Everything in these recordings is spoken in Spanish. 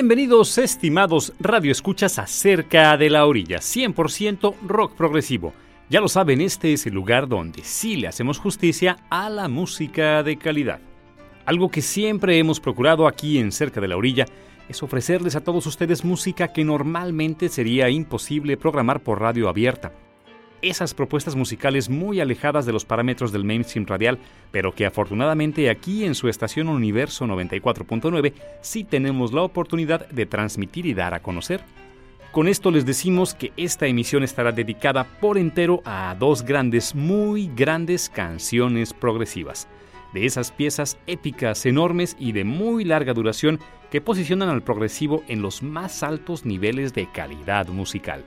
Bienvenidos estimados radioescuchas a Cerca de la Orilla, 100% rock progresivo. Ya lo saben, este es el lugar donde sí le hacemos justicia a la música de calidad. Algo que siempre hemos procurado aquí en Cerca de la Orilla es ofrecerles a todos ustedes música que normalmente sería imposible programar por radio abierta. Esas propuestas musicales muy alejadas de los parámetros del mainstream radial, pero que afortunadamente aquí en su estación Universo 94.9 sí tenemos la oportunidad de transmitir y dar a conocer. Con esto les decimos que esta emisión estará dedicada por entero a dos grandes, muy grandes canciones progresivas de esas piezas épicas, enormes y de muy larga duración que posicionan al progresivo en los más altos niveles de calidad musical.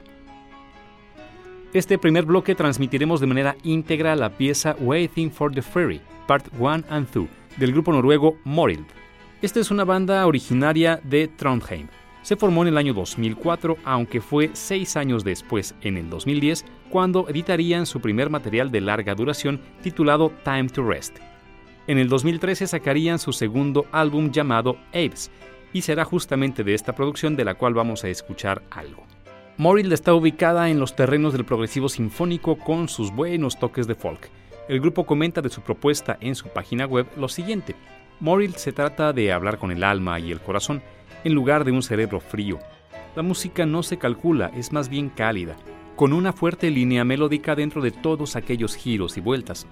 Este primer bloque transmitiremos de manera íntegra la pieza Waiting for the Ferry, Part 1 and 2, del grupo noruego Morild. Esta es una banda originaria de Trondheim. Se formó en el año 2004, aunque fue seis años después, en el 2010, cuando editarían su primer material de larga duración titulado Time to Rest. En el 2013 sacarían su segundo álbum llamado Apes, y será justamente de esta producción de la cual vamos a escuchar algo. Morild está ubicada en los terrenos del progresivo sinfónico con sus buenos toques de folk. El grupo comenta de su propuesta en su página web lo siguiente. Morild se trata de hablar con el alma y el corazón en lugar de un cerebro frío. La música no se calcula, es más bien cálida, con una fuerte línea melódica dentro de todos aquellos giros y vueltas.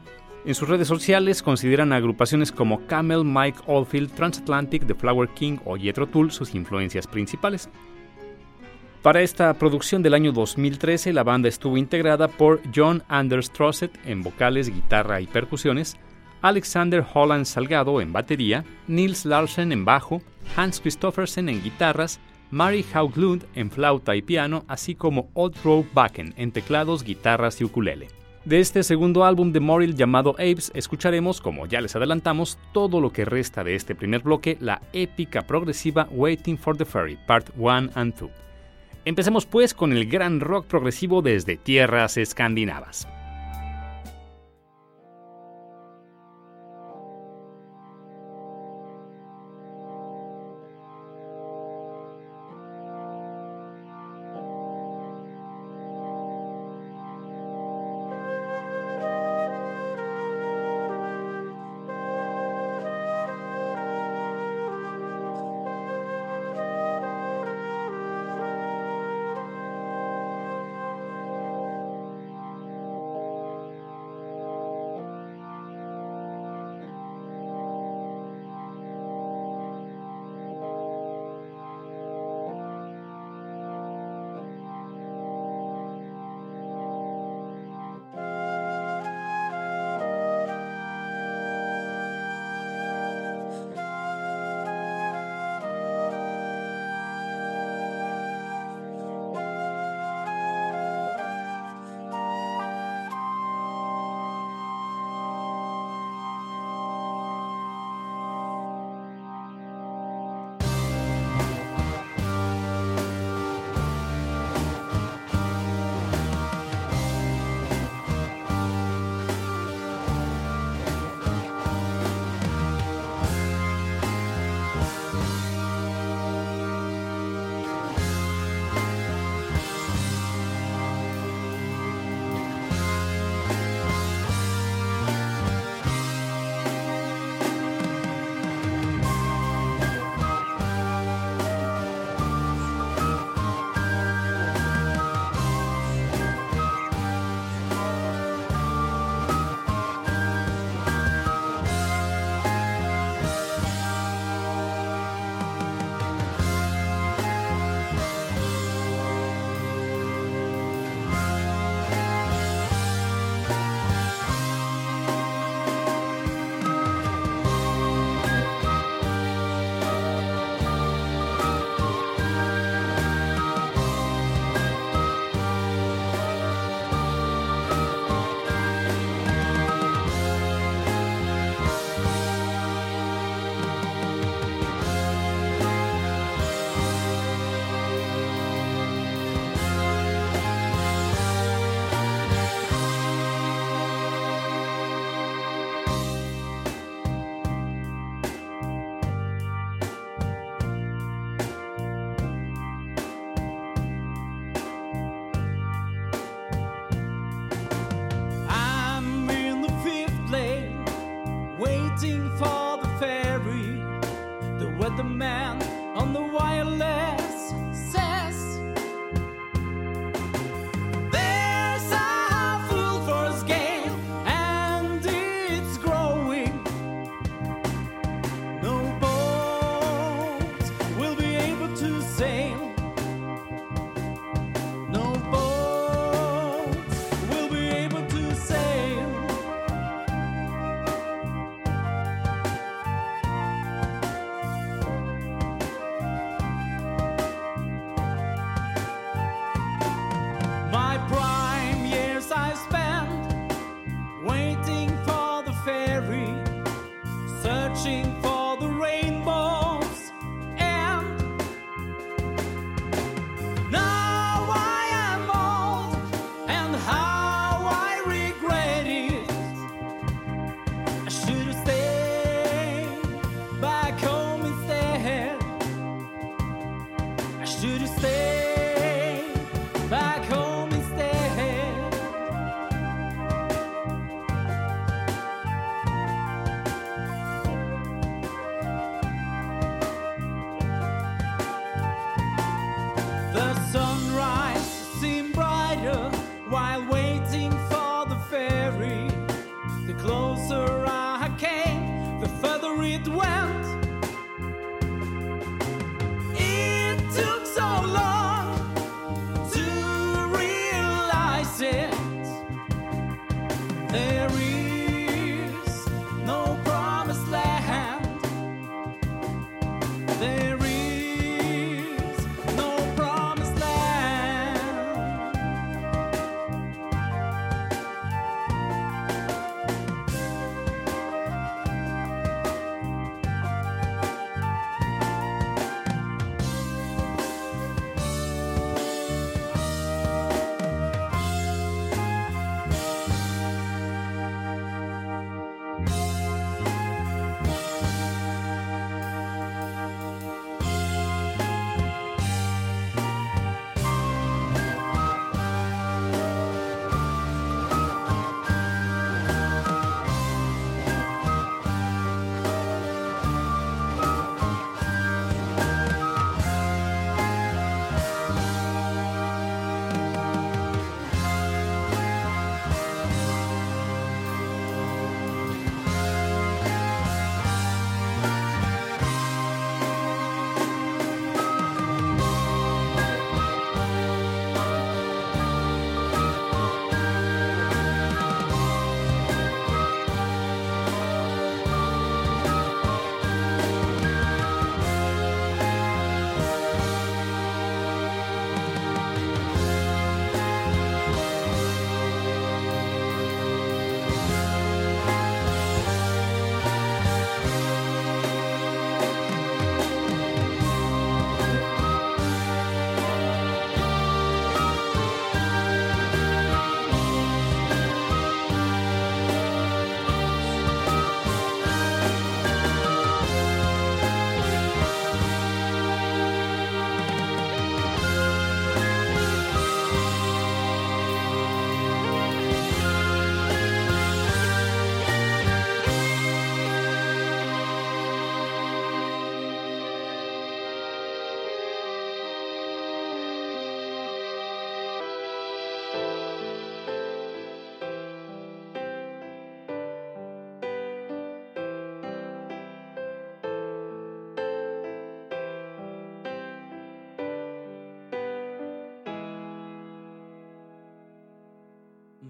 En sus redes sociales consideran agrupaciones como Camel, Mike Oldfield, Transatlantic, The Flower King o Jethro Tull sus influencias principales. Para esta producción del año 2013, la banda estuvo integrada por John Anders Trossett en vocales, guitarra y percusiones, Alexander Holland Salgado en batería, Nils Larsen en bajo, Hans Christoffersen en guitarras, Mary Hauglund en flauta y piano, así como Old Rope Backen en teclados, guitarras y ukulele. De este segundo álbum de Morrill llamado Apes, escucharemos, como ya les adelantamos, todo lo que resta de este primer bloque, la épica progresiva Waiting for the Ferry, Part 1 and 2. Empecemos pues con el gran rock progresivo desde tierras escandinavas.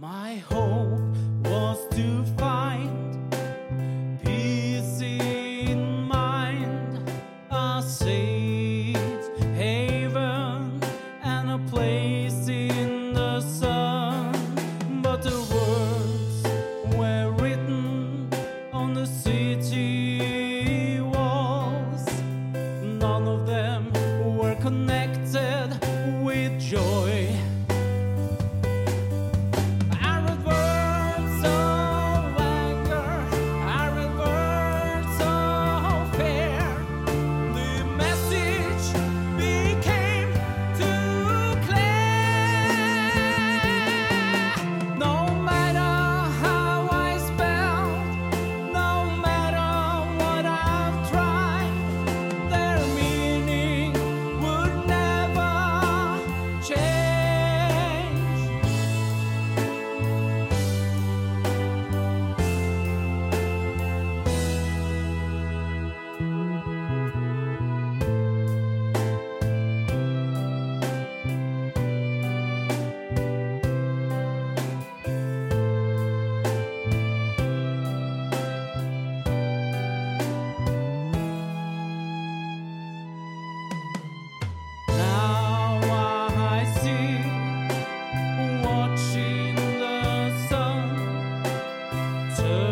My hope. turn.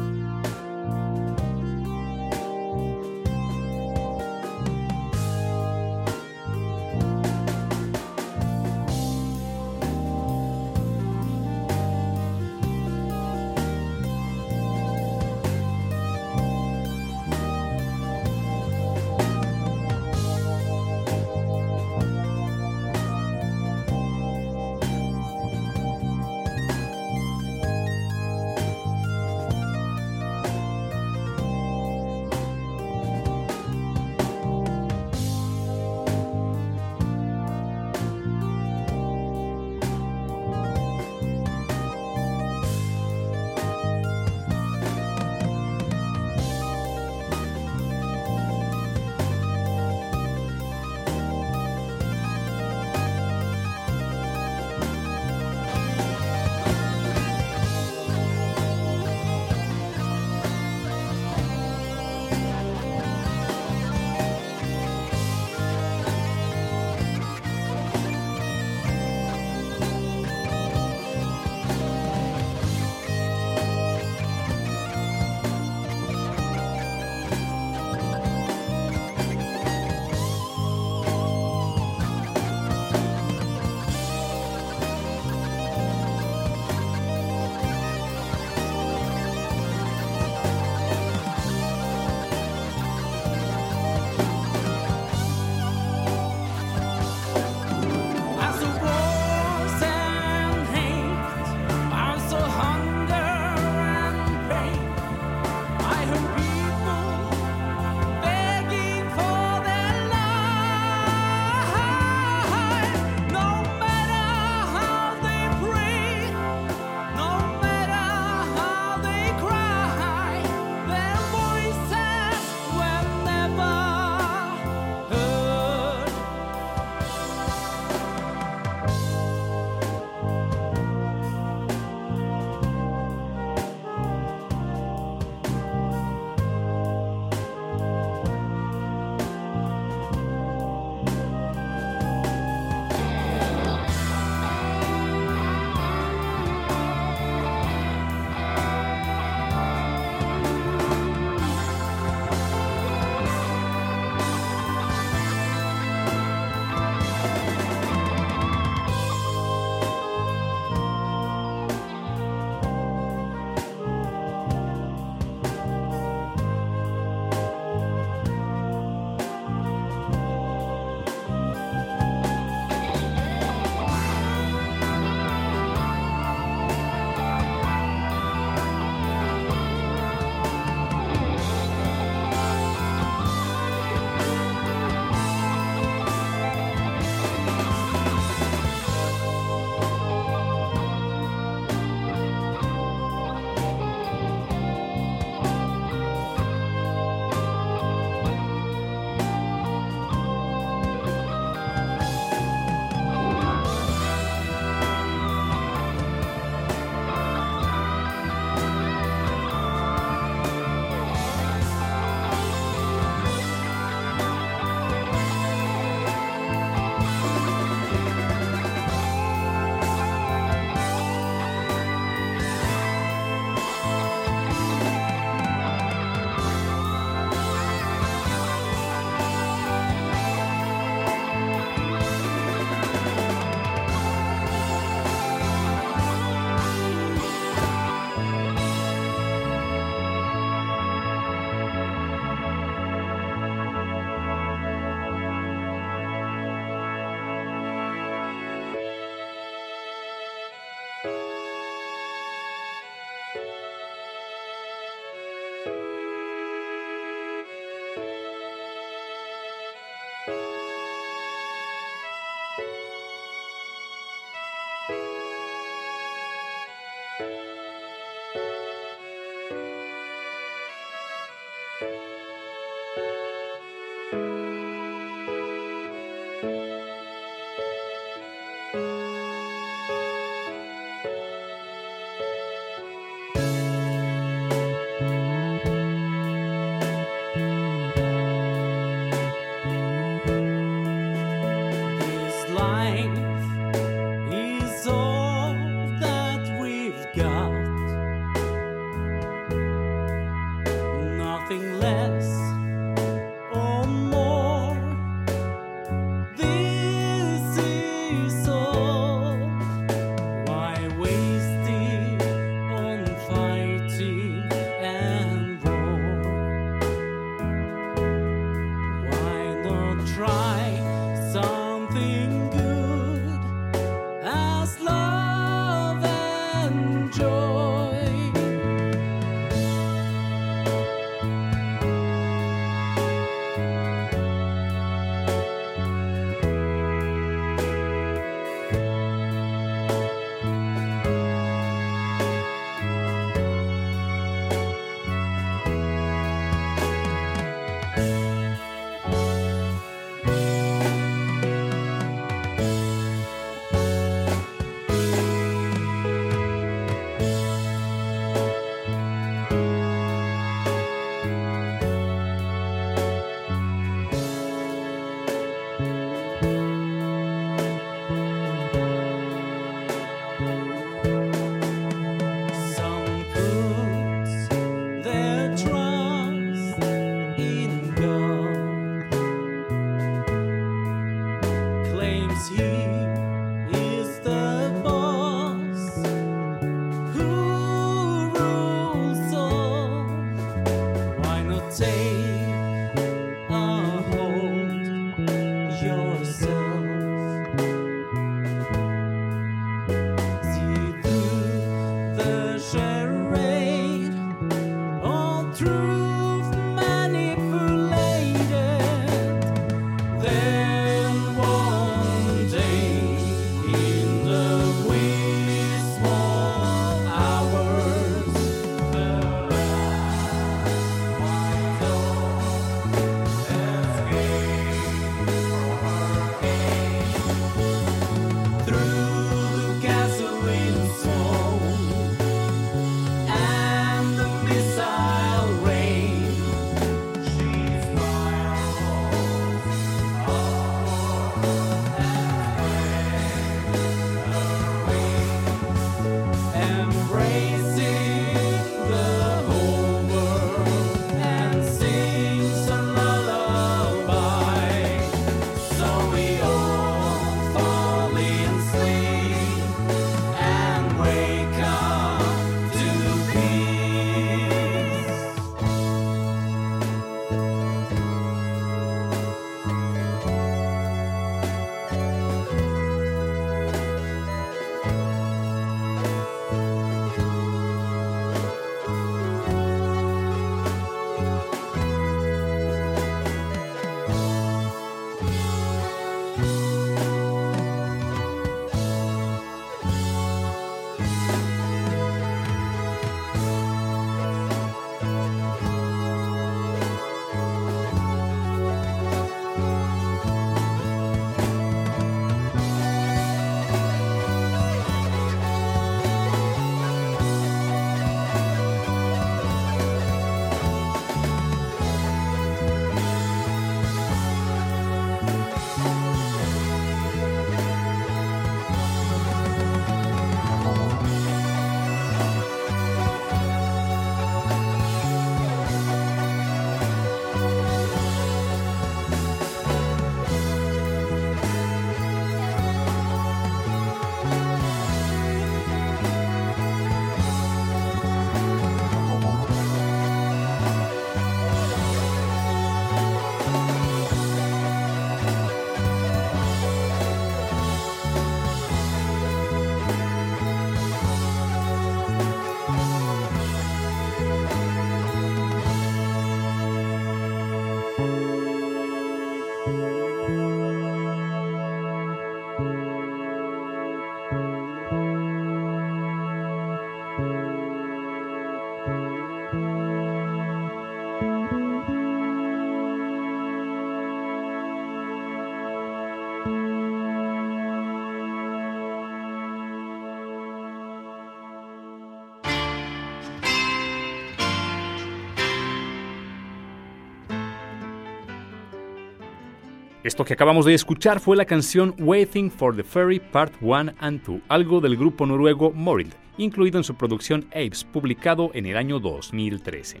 Esto que acabamos de escuchar fue la canción Waiting for the Ferry Part 1 and 2, algo del grupo noruego Morild, incluido en su producción Apes, publicado en el año 2013.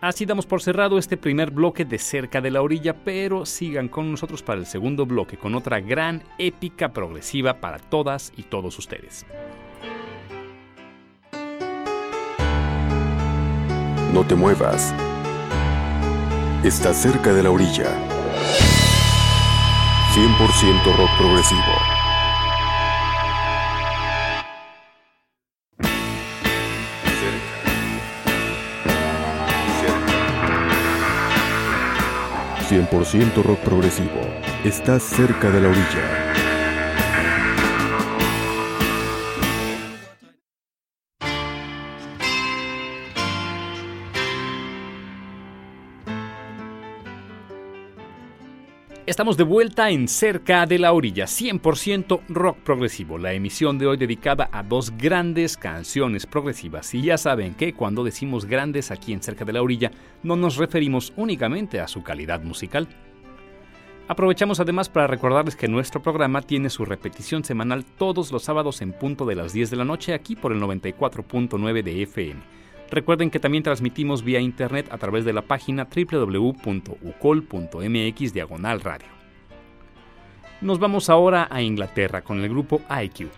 Así damos por cerrado este primer bloque de Cerca de la Orilla, pero sigan con nosotros para el segundo bloque con otra gran épica progresiva para todas y todos ustedes. No te muevas. Está cerca de la orilla. 100% rock progresivo. ...100% rock progresivo... ...estás cerca de la orilla... Estamos de vuelta en Cerca de la Orilla, 100% rock progresivo, la emisión de hoy dedicada a dos grandes canciones progresivas. Y ya saben que cuando decimos grandes aquí en Cerca de la Orilla, no nos referimos únicamente a su calidad musical. Aprovechamos además para recordarles que nuestro programa tiene su repetición semanal todos los sábados en punto de las 10 de la noche aquí por el 94.9 de FM. Recuerden que también transmitimos vía internet a través de la página www.ucol.mx diagonal radio. Nos vamos ahora a Inglaterra con el grupo IQ.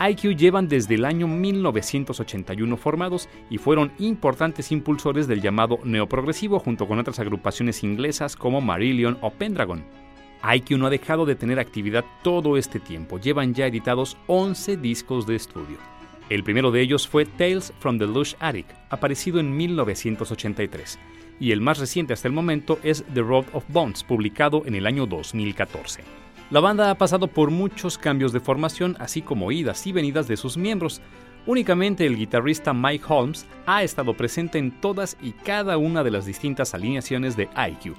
IQ llevan desde el año 1981 formados y fueron importantes impulsores del llamado neoprogresivo junto con otras agrupaciones inglesas como Marillion o Pendragon. IQ no ha dejado de tener actividad todo este tiempo, llevan ya editados 11 discos de estudio. El primero de ellos fue Tales from the Lush Attic, aparecido en 1983, y el más reciente hasta el momento es The Road of Bones, publicado en el año 2014. La banda ha pasado por muchos cambios de formación, así como idas y venidas de sus miembros. Únicamente el guitarrista Mike Holmes ha estado presente en todas y cada una de las distintas alineaciones de IQ.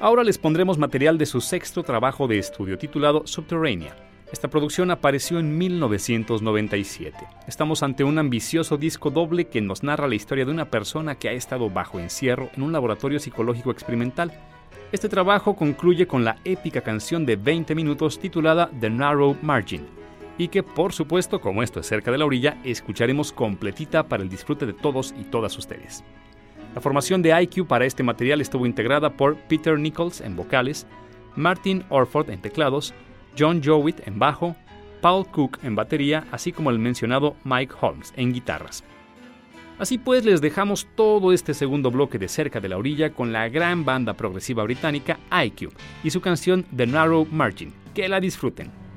Ahora les pondremos material de su sexto trabajo de estudio titulado Subterranea. Esta producción apareció en 1997. Estamos ante un ambicioso disco doble que nos narra la historia de una persona que ha estado bajo encierro en un laboratorio psicológico experimental este trabajo concluye con la épica canción de 20 minutos titulada The Narrow Margin, y que por supuesto, como esto es cerca de la orilla, escucharemos completita para el disfrute de todos y todas ustedes. La formación de IQ para este material estuvo integrada por Peter Nichols en vocales, Martin Orford en teclados, John Jowett en bajo, Paul Cook en batería, así como el mencionado Mike Holmes en guitarras. Así pues, les dejamos todo este segundo bloque de cerca de la orilla con la gran banda progresiva británica IQ y su canción The Narrow Margin. Que la disfruten.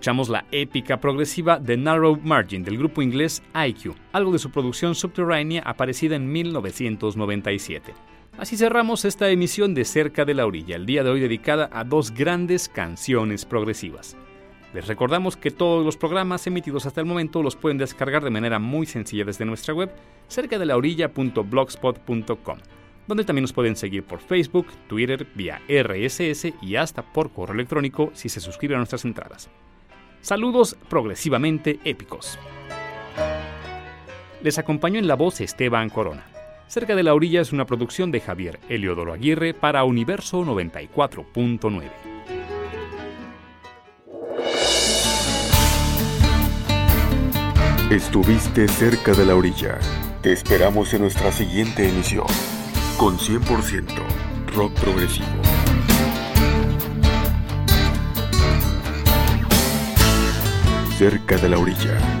Escuchamos la épica progresiva The Narrow Margin del grupo inglés IQ, algo de su producción subterránea aparecida en 1997. Así cerramos esta emisión de Cerca de la Orilla, el día de hoy dedicada a dos grandes canciones progresivas. Les recordamos que todos los programas emitidos hasta el momento los pueden descargar de manera muy sencilla desde nuestra web, cerca de la orilla.blogspot.com, donde también nos pueden seguir por Facebook, Twitter, vía RSS y hasta por correo electrónico si se suscriben a nuestras entradas. Saludos progresivamente épicos. Les acompañó en la voz Esteban Corona. Cerca de la orilla es una producción de Javier Eliodoro Aguirre para Universo 94.9. Estuviste cerca de la orilla. Te esperamos en nuestra siguiente emisión con 100% rock progresivo. Cerca de la orilla.